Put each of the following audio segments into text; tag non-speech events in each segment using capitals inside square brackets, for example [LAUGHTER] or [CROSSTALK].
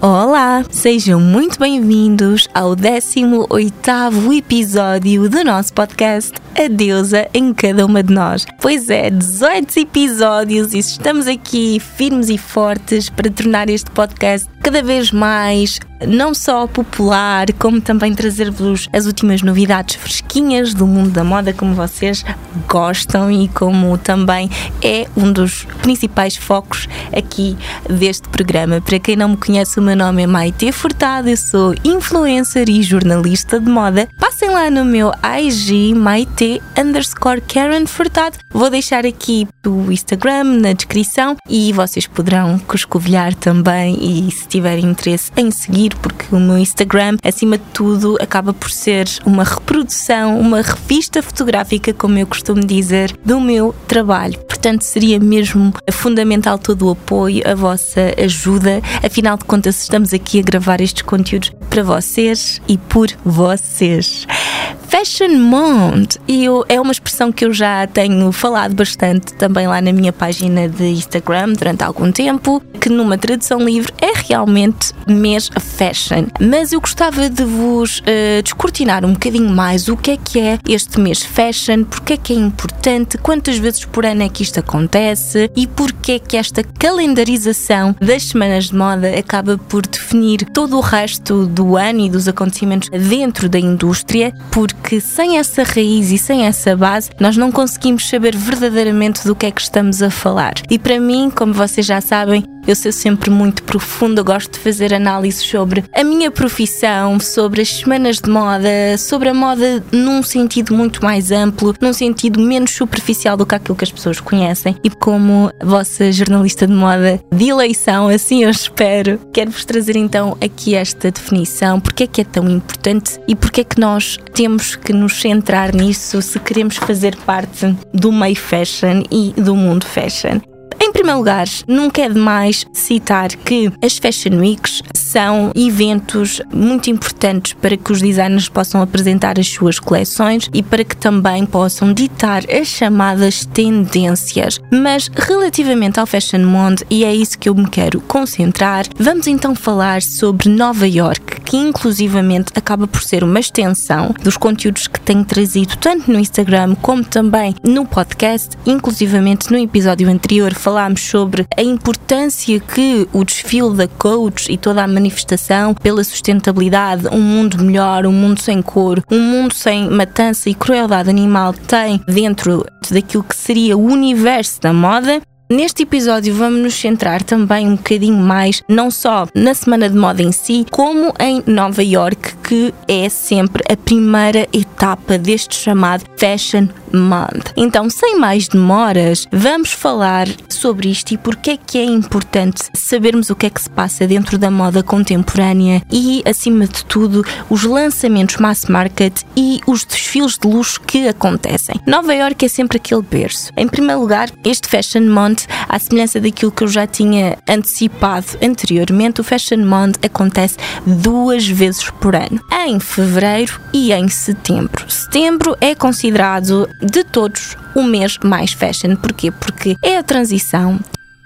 Olá, sejam muito bem-vindos ao 18º episódio do nosso podcast A Deusa em Cada Uma de Nós. Pois é, 18 episódios e estamos aqui firmes e fortes para tornar este podcast cada vez mais não só popular, como também trazer-vos as últimas novidades fresquinhas do mundo da moda, como vocês gostam e como também é um dos principais focos aqui deste programa. Para quem não me conhece, o meu nome é Maite Furtado, eu sou influencer e jornalista de moda. Passem lá no meu IG, Maite underscore Karen Furtado. Vou deixar aqui o Instagram na descrição e vocês poderão coscovilhar também e se tiverem interesse em seguir, porque o meu Instagram, acima de tudo, acaba por ser uma reprodução, uma revista fotográfica, como eu costumo dizer, do meu trabalho. Portanto, seria mesmo fundamental todo o apoio, a vossa ajuda. Afinal de contas, estamos aqui a gravar estes conteúdos para vocês e por vocês. Fashion Month e eu, é uma expressão que eu já tenho falado bastante também lá na minha página de Instagram durante algum tempo, que numa tradução livre é realmente mês fashion. Mas eu gostava de vos uh, descortinar um bocadinho mais o que é que é este mês fashion, porque é que é importante, quantas vezes por ano é que isto acontece e porque é que esta calendarização das semanas de moda acaba por definir todo o resto do ano e dos acontecimentos dentro da indústria, porque que sem essa raiz e sem essa base nós não conseguimos saber verdadeiramente do que é que estamos a falar. E para mim, como vocês já sabem, eu sou sempre muito profunda, gosto de fazer análises sobre a minha profissão, sobre as semanas de moda, sobre a moda num sentido muito mais amplo, num sentido menos superficial do que aquilo que as pessoas conhecem. E como vossa jornalista de moda de eleição, assim eu espero, quero-vos trazer então aqui esta definição, porque é que é tão importante e porque é que nós temos que nos centrar nisso se queremos fazer parte do meio fashion e do mundo fashion. Primeiro lugar, nunca é demais citar que as Fashion Weeks são eventos muito importantes para que os designers possam apresentar as suas coleções e para que também possam ditar as chamadas tendências. Mas relativamente ao Fashion Month, e é isso que eu me quero concentrar, vamos então falar sobre Nova York, que inclusivamente acaba por ser uma extensão dos conteúdos que tenho trazido tanto no Instagram como também no podcast, inclusivamente no episódio anterior falámos sobre a importância que o desfile da Coach e toda a manifestação pela sustentabilidade, um mundo melhor, um mundo sem cor, um mundo sem matança e crueldade animal tem dentro daquilo que seria o universo da moda. Neste episódio vamos nos centrar também um bocadinho mais não só na semana de moda em si, como em Nova York, que é sempre a primeira etapa deste chamado Fashion Month. Então, sem mais demoras, vamos falar sobre isto e porque é que é importante sabermos o que é que se passa dentro da moda contemporânea e, acima de tudo, os lançamentos mass market e os desfiles de luxo que acontecem. Nova York é sempre aquele berço. Em primeiro lugar, este Fashion Month, à semelhança daquilo que eu já tinha antecipado anteriormente, o Fashion Month acontece duas vezes por ano, em fevereiro e em setembro. Setembro é considerado de todos o mês mais fashion. Porquê? Porque é a transição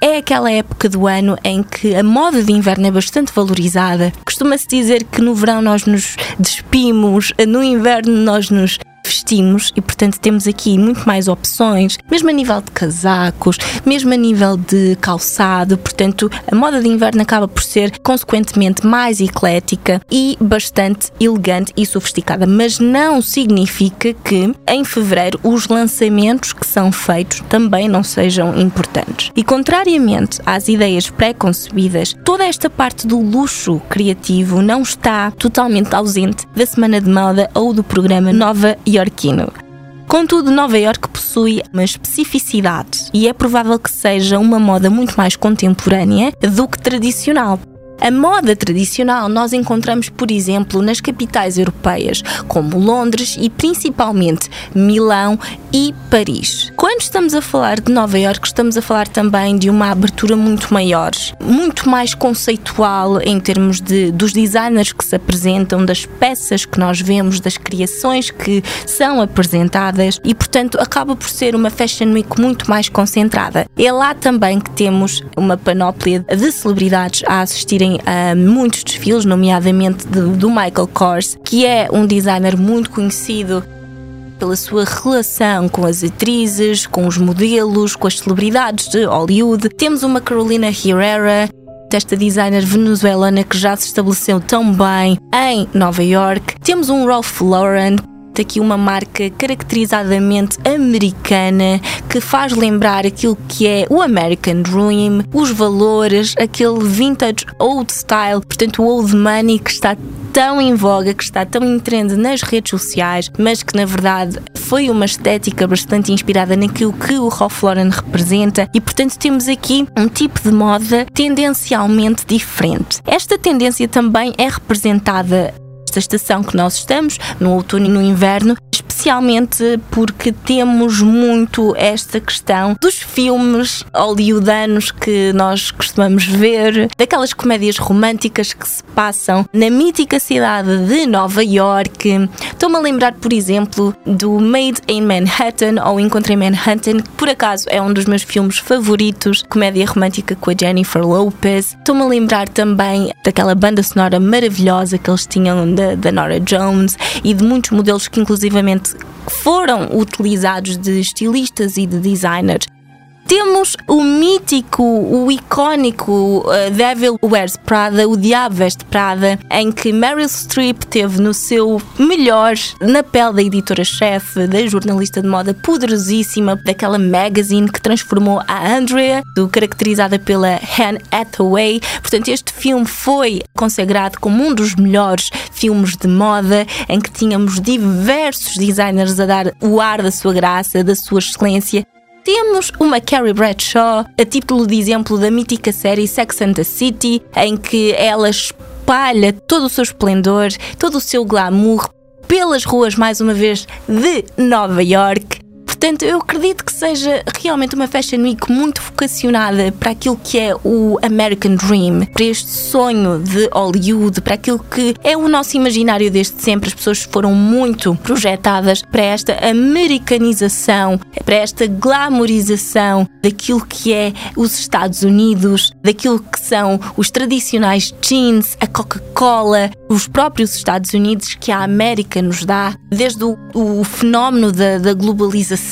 é aquela época do ano em que a moda de inverno é bastante valorizada. Costuma-se dizer que no verão nós nos despimos, no inverno nós nos vestimos e, portanto, temos aqui muito mais opções, mesmo a nível de casacos, mesmo a nível de calçado. Portanto, a moda de inverno acaba por ser, consequentemente, mais eclética e bastante elegante e sofisticada. Mas não significa que em fevereiro os lançamentos que são feitos também não sejam importantes. E, contrariamente às ideias pré-concebidas, toda esta parte do luxo criativo não está totalmente ausente da Semana de Moda ou do programa Nova York Contudo, Nova York possui uma especificidade e é provável que seja uma moda muito mais contemporânea do que tradicional. A moda tradicional nós encontramos, por exemplo, nas capitais europeias, como Londres e principalmente Milão e Paris. Quando estamos a falar de Nova York, estamos a falar também de uma abertura muito maior, muito mais conceitual em termos de, dos designers que se apresentam, das peças que nós vemos, das criações que são apresentadas e, portanto, acaba por ser uma Fashion Week muito mais concentrada. É lá também que temos uma panóplia de celebridades a assistirem a muitos desfiles, nomeadamente de, do Michael Kors, que é um designer muito conhecido pela sua relação com as atrizes, com os modelos, com as celebridades de Hollywood. Temos uma Carolina Herrera, esta designer venezuelana que já se estabeleceu tão bem em Nova York. Temos um Ralph Lauren aqui uma marca caracterizadamente americana que faz lembrar aquilo que é o American Dream, os valores, aquele vintage old style, portanto o old money que está tão em voga, que está tão em trend nas redes sociais, mas que na verdade foi uma estética bastante inspirada naquilo que o Ralph Lauren representa e portanto temos aqui um tipo de moda tendencialmente diferente. Esta tendência também é representada esta estação que nós estamos, no outono e no inverno, especialmente porque temos muito esta questão dos filmes hollywoodanos que nós costumamos ver, daquelas comédias românticas que se passam na mítica cidade de Nova York. Estou-me a lembrar, por exemplo, do Made in Manhattan ou Encontro em Manhattan, que por acaso é um dos meus filmes favoritos, comédia romântica com a Jennifer Lopez. Estou-me a lembrar também daquela banda sonora maravilhosa que eles tinham da, da Nora Jones e de muitos modelos que inclusivamente foram utilizados de estilistas e de designers temos o mítico, o icónico uh, Devil Wears Prada, o Diabo Veste Prada, em que Meryl Streep teve no seu melhor na pele da editora-chefe, da jornalista de moda poderosíssima, daquela magazine que transformou a Andrea, do, caracterizada pela Anne Hathaway. Portanto, este filme foi consagrado como um dos melhores filmes de moda, em que tínhamos diversos designers a dar o ar da sua graça, da sua excelência temos uma Carrie Bradshaw, a título de exemplo da mítica série Sex and the City, em que ela espalha todo o seu esplendor, todo o seu glamour pelas ruas, mais uma vez, de Nova York. Portanto, eu acredito que seja realmente uma Fashion Week muito vocacionada para aquilo que é o American Dream, para este sonho de Hollywood, para aquilo que é o nosso imaginário desde sempre. As pessoas foram muito projetadas para esta americanização, para esta glamorização daquilo que é os Estados Unidos, daquilo que são os tradicionais jeans, a Coca-Cola, os próprios Estados Unidos que a América nos dá, desde o, o fenómeno da, da globalização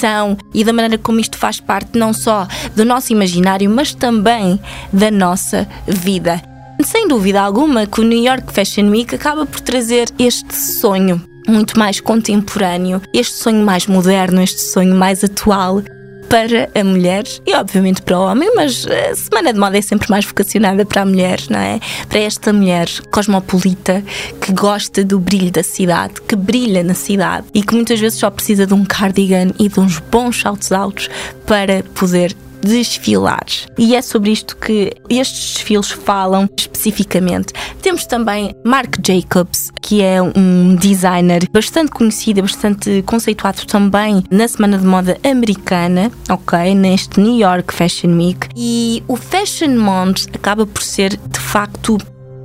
e da maneira como isto faz parte não só do nosso imaginário, mas também da nossa vida. Sem dúvida alguma que o New York Fashion Week acaba por trazer este sonho muito mais contemporâneo, este sonho mais moderno, este sonho mais atual para a mulher e obviamente para o homem, mas a Semana de Moda é sempre mais vocacionada para a mulher, não é? Para esta mulher cosmopolita que gosta do brilho da cidade, que brilha na cidade e que muitas vezes só precisa de um cardigan e de uns bons saltos altos para poder desfilar. E é sobre isto que estes desfiles falam especificamente. Temos também Marc Jacobs, que é um designer bastante conhecido, bastante conceituado também na Semana de Moda Americana, ok? Neste New York Fashion Week. E o Fashion Month acaba por ser de facto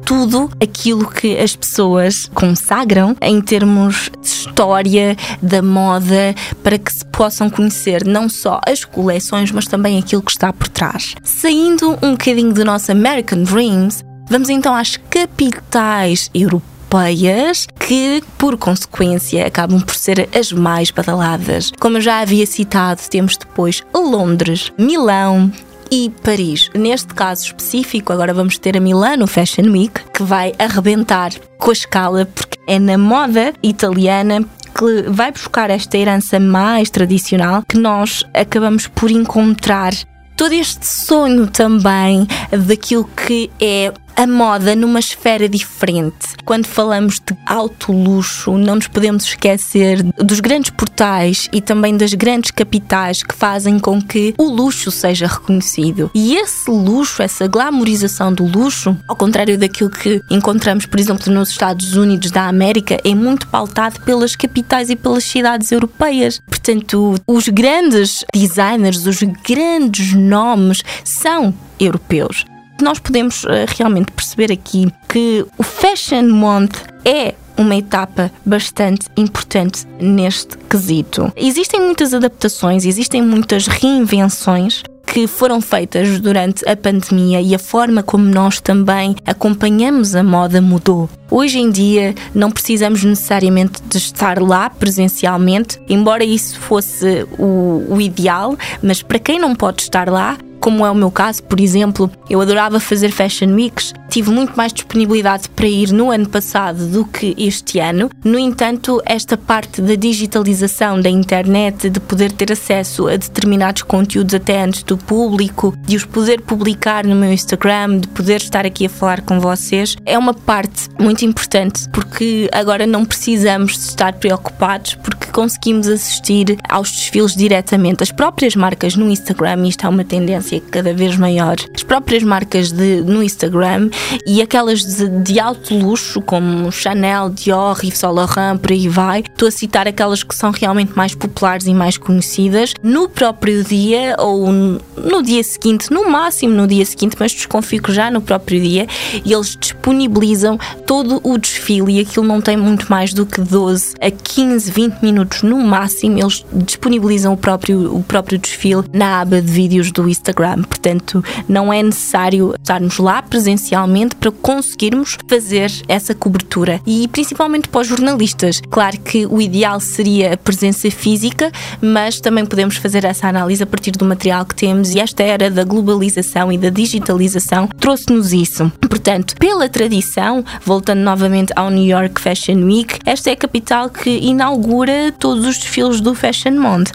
tudo aquilo que as pessoas consagram em termos de história da moda para que se possam conhecer não só as coleções, mas também aquilo que está por trás. Saindo um bocadinho do nosso American Dreams, vamos então às capitais europeias que, por consequência, acabam por ser as mais badaladas. Como eu já havia citado, temos depois Londres, Milão, e Paris. Neste caso específico, agora vamos ter a Milano Fashion Week, que vai arrebentar com a escala, porque é na moda italiana que vai buscar esta herança mais tradicional que nós acabamos por encontrar todo este sonho também daquilo que é a moda numa esfera diferente. Quando falamos de alto luxo, não nos podemos esquecer dos grandes portais e também das grandes capitais que fazem com que o luxo seja reconhecido. E esse luxo, essa glamorização do luxo, ao contrário daquilo que encontramos, por exemplo, nos Estados Unidos da América, é muito pautado pelas capitais e pelas cidades europeias. Portanto, os grandes designers, os grandes nomes são europeus nós podemos uh, realmente perceber aqui que o Fashion Month é uma etapa bastante importante neste quesito. Existem muitas adaptações, existem muitas reinvenções que foram feitas durante a pandemia e a forma como nós também acompanhamos a moda mudou. Hoje em dia não precisamos necessariamente de estar lá presencialmente, embora isso fosse o, o ideal, mas para quem não pode estar lá, como é o meu caso, por exemplo, eu adorava fazer Fashion Weeks, tive muito mais disponibilidade para ir no ano passado do que este ano. No entanto, esta parte da digitalização da internet, de poder ter acesso a determinados conteúdos até antes do público, de os poder publicar no meu Instagram, de poder estar aqui a falar com vocês, é uma parte muito importante porque agora não precisamos de estar preocupados porque conseguimos assistir aos desfiles diretamente. As próprias marcas no Instagram, isto é uma tendência cada vez maior. As próprias marcas de, no Instagram e aquelas de, de alto luxo, como Chanel, Dior, Yves Saint Laurent, por aí vai. Estou a citar aquelas que são realmente mais populares e mais conhecidas no próprio dia ou no dia seguinte, no máximo no dia seguinte, mas desconfio que já no próprio dia, eles disponibilizam todo o desfile e aquilo não tem muito mais do que 12 a 15, 20 minutos no máximo. Eles disponibilizam o próprio, o próprio desfile na aba de vídeos do Instagram Instagram. Portanto, não é necessário estarmos lá presencialmente para conseguirmos fazer essa cobertura. E principalmente para os jornalistas. Claro que o ideal seria a presença física, mas também podemos fazer essa análise a partir do material que temos e esta era da globalização e da digitalização trouxe-nos isso. Portanto, pela tradição, voltando novamente ao New York Fashion Week, esta é a capital que inaugura todos os desfiles do Fashion Month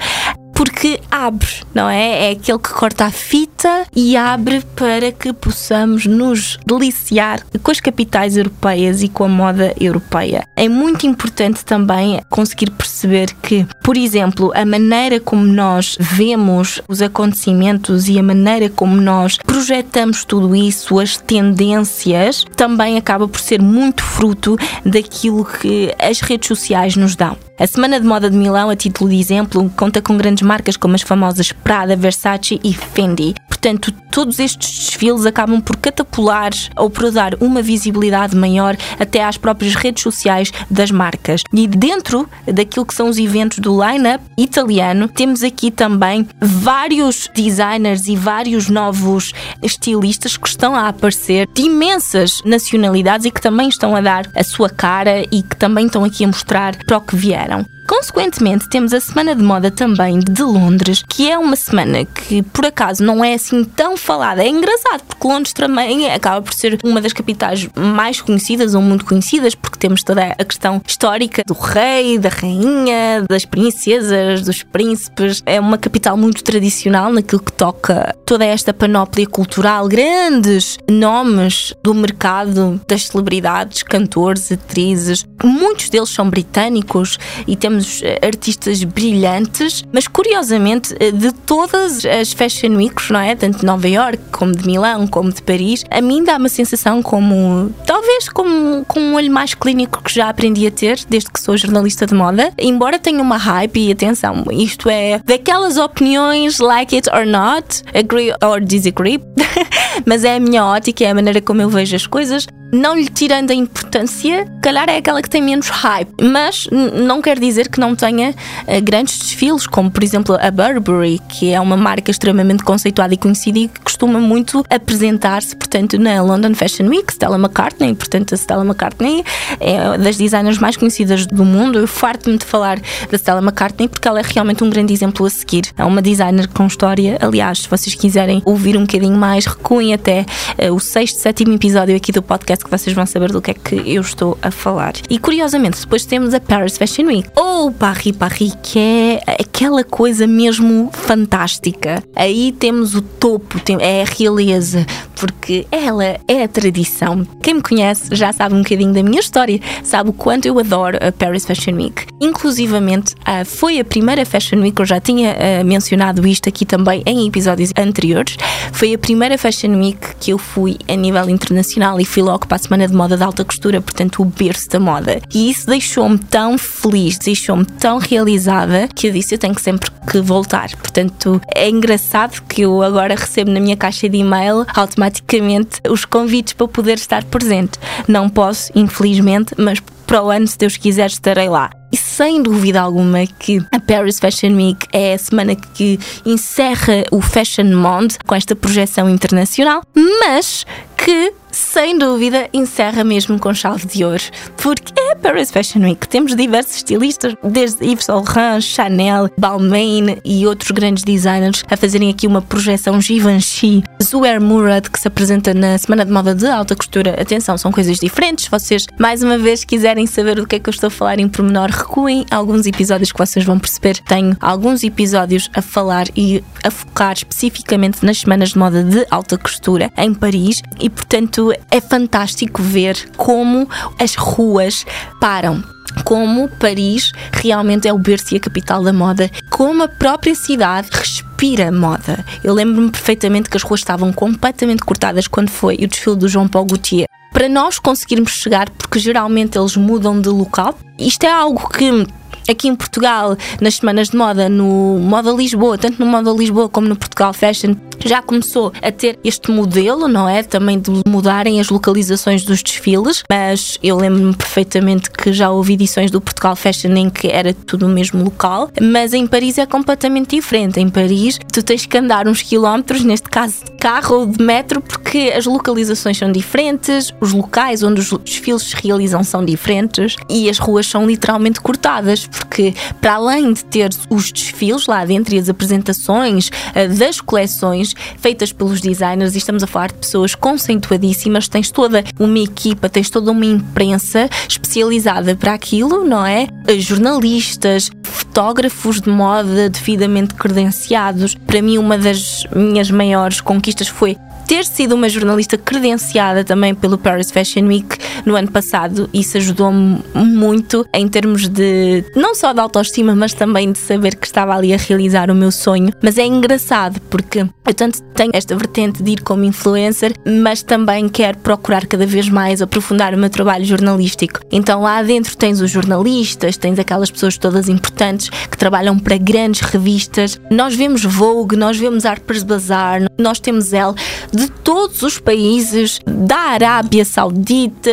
porque abre, não é? É aquele que corta a fita e abre para que possamos nos deliciar com as capitais europeias e com a moda europeia. É muito importante também conseguir perceber que, por exemplo, a maneira como nós vemos os acontecimentos e a maneira como nós projetamos tudo isso, as tendências, também acaba por ser muito fruto daquilo que as redes sociais nos dão. A Semana de Moda de Milão, a título de exemplo, conta com grandes marcas como as famosas Prada, Versace e Fendi. Portanto, todos estes desfiles acabam por catapular ou por dar uma visibilidade maior até às próprias redes sociais das marcas. E dentro daquilo que são os eventos do line-up italiano, temos aqui também vários designers e vários novos estilistas que estão a aparecer de imensas nacionalidades e que também estão a dar a sua cara e que também estão aqui a mostrar para o que vier fizeram. Consequentemente, temos a Semana de Moda também de Londres, que é uma semana que por acaso não é assim tão falada. É engraçado, porque Londres também acaba por ser uma das capitais mais conhecidas ou muito conhecidas, porque temos toda a questão histórica do rei, da rainha, das princesas, dos príncipes. É uma capital muito tradicional naquilo que toca toda esta panóplia cultural, grandes nomes do mercado das celebridades, cantores, atrizes. Muitos deles são britânicos e temos temos eh, artistas brilhantes, mas curiosamente, eh, de todas as Fashion Weeks, não é? Tanto de Nova York, como de Milão, como de Paris, a mim dá uma sensação como, talvez como com um olho mais clínico que já aprendi a ter desde que sou jornalista de moda, embora tenha uma hype e atenção, isto é daquelas opiniões like it or not, agree or disagree, [LAUGHS] mas é a minha ótica, é a maneira como eu vejo as coisas não lhe tirando a importância, calhar é aquela que tem menos hype. Mas não quer dizer que não tenha uh, grandes desfiles, como por exemplo a Burberry, que é uma marca extremamente conceituada e conhecida e que costuma muito apresentar-se, portanto, na London Fashion Week. Stella McCartney, portanto, a Stella McCartney é das designers mais conhecidas do mundo. Eu farto-me de falar da Stella McCartney porque ela é realmente um grande exemplo a seguir. É uma designer com história. Aliás, se vocês quiserem ouvir um bocadinho mais, recuem até uh, o sexto, sétimo episódio aqui do podcast que vocês vão saber do que é que eu estou a falar. E curiosamente, depois temos a Paris Fashion Week, ou Paris Paris, que é aquela coisa mesmo fantástica. Aí temos o topo, é a realeza, porque ela é a tradição. Quem me conhece já sabe um bocadinho da minha história, sabe o quanto eu adoro a Paris Fashion Week. Inclusivamente, ah, foi a primeira Fashion Week, eu já tinha ah, mencionado isto aqui também em episódios anteriores, foi a primeira Fashion Week que eu fui a nível internacional e fui logo para a Semana de Moda de Alta Costura, portanto o berço da moda. E isso deixou-me tão feliz, deixou-me tão realizada que eu disse eu tenho que sempre que voltar. Portanto, é engraçado que eu agora recebo na minha caixa de e-mail automaticamente os convites para poder estar presente. Não posso, infelizmente, mas para o ano, se Deus quiser, estarei lá. E sem dúvida alguma que a Paris Fashion Week é a semana que encerra o Fashion Monde com esta projeção internacional, mas que sem dúvida, encerra mesmo com chave de ouro, porque é Paris Fashion Week. Temos diversos estilistas, desde Yves Saint Laurent, Chanel, Balmain e outros grandes designers a fazerem aqui uma projeção Givenchy, Zuer Murad, que se apresenta na Semana de Moda de Alta Costura. Atenção, são coisas diferentes. Vocês, mais uma vez, quiserem saber do que é que eu estou a falar em pormenor, recuem alguns episódios que vocês vão perceber. Tenho alguns episódios a falar e a focar especificamente nas Semanas de Moda de Alta Costura em Paris e, portanto, é fantástico ver como as ruas param como Paris realmente é o berço e a capital da moda, como a própria cidade respira moda. Eu lembro-me perfeitamente que as ruas estavam completamente cortadas quando foi o desfile do João Paulo Gaultier. Para nós conseguirmos chegar, porque geralmente eles mudam de local, isto é algo que aqui em Portugal, nas semanas de moda, no Moda Lisboa, tanto no Moda Lisboa como no Portugal Fashion, já começou a ter este modelo, não é? Também de mudarem as localizações dos desfiles, mas eu lembro-me perfeitamente que já houve edições do Portugal Fashion em que era tudo no mesmo local, mas em Paris é completamente diferente. Em Paris, tu tens que andar uns quilómetros, neste caso de carro ou de metro, porque as localizações são diferentes, os locais onde os desfiles se realizam são diferentes e as ruas são literalmente cortadas, porque para além de ter os desfiles lá dentro e as apresentações eh, das coleções, feitas pelos designers e estamos a falar de pessoas conceituadíssimas. Tens toda uma equipa, tens toda uma imprensa especializada para aquilo, não é? Jornalistas, fotógrafos de moda devidamente credenciados. Para mim, uma das minhas maiores conquistas foi ter sido uma jornalista credenciada também pelo Paris Fashion Week no ano passado, isso ajudou-me muito em termos de não só de autoestima, mas também de saber que estava ali a realizar o meu sonho. Mas é engraçado porque eu tanto tenho esta vertente de ir como influencer, mas também quero procurar cada vez mais aprofundar o meu trabalho jornalístico. Então lá dentro tens os jornalistas, tens aquelas pessoas todas importantes que trabalham para grandes revistas. Nós vemos Vogue, nós vemos Harper's Bazaar, nós temos Elle de todos os países, da Arábia Saudita,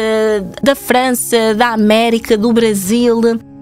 da França, da América, do Brasil.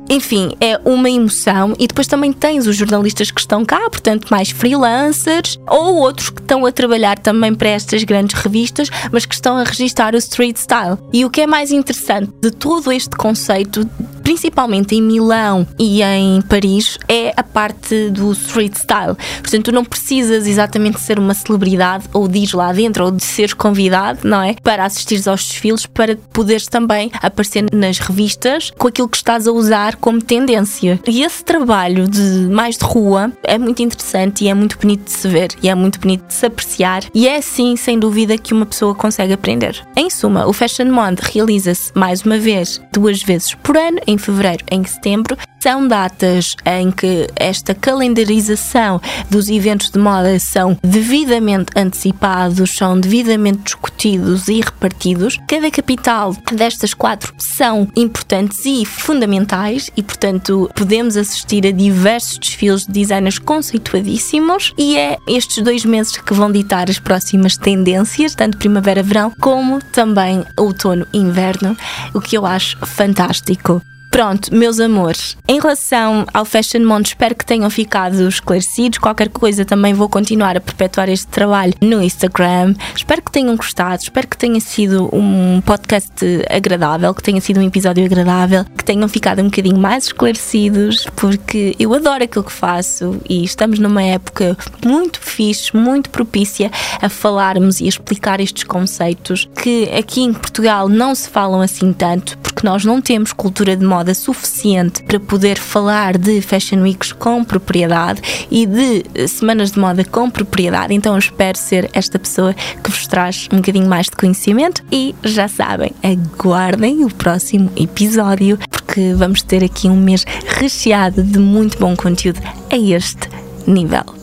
Enfim, é uma emoção. E depois também tens os jornalistas que estão cá, portanto, mais freelancers, ou outros que estão a trabalhar também para estas grandes revistas, mas que estão a registrar o street style. E o que é mais interessante de todo este conceito principalmente em Milão e em Paris, é a parte do street style. Portanto, tu não precisas exatamente ser uma celebridade ou de ir lá dentro ou de seres convidado, não é? Para assistir aos desfiles, para poderes também aparecer nas revistas com aquilo que estás a usar como tendência. E esse trabalho de mais de rua é muito interessante e é muito bonito de se ver e é muito bonito de se apreciar e é assim, sem dúvida, que uma pessoa consegue aprender. Em suma, o Fashion Month realiza-se mais uma vez, duas vezes por ano, em fevereiro, em setembro, são datas em que esta calendarização dos eventos de moda são devidamente antecipados, são devidamente discutidos e repartidos. Cada capital destas quatro são importantes e fundamentais e, portanto, podemos assistir a diversos desfiles de designers conceituadíssimos e é estes dois meses que vão ditar as próximas tendências, tanto primavera-verão como também outono-inverno, o que eu acho fantástico. Pronto, meus amores, em relação ao Fashion Month, espero que tenham ficado esclarecidos. Qualquer coisa também vou continuar a perpetuar este trabalho no Instagram. Espero que tenham gostado, espero que tenha sido um podcast agradável, que tenha sido um episódio agradável, que tenham ficado um bocadinho mais esclarecidos, porque eu adoro aquilo que faço e estamos numa época muito fixe, muito propícia a falarmos e a explicar estes conceitos que aqui em Portugal não se falam assim tanto, porque nós não temos cultura de moda suficiente para poder falar de Fashion Weeks com propriedade e de semanas de moda com propriedade. Então eu espero ser esta pessoa que vos traz um bocadinho mais de conhecimento e já sabem, aguardem o próximo episódio porque vamos ter aqui um mês recheado de muito bom conteúdo a este nível.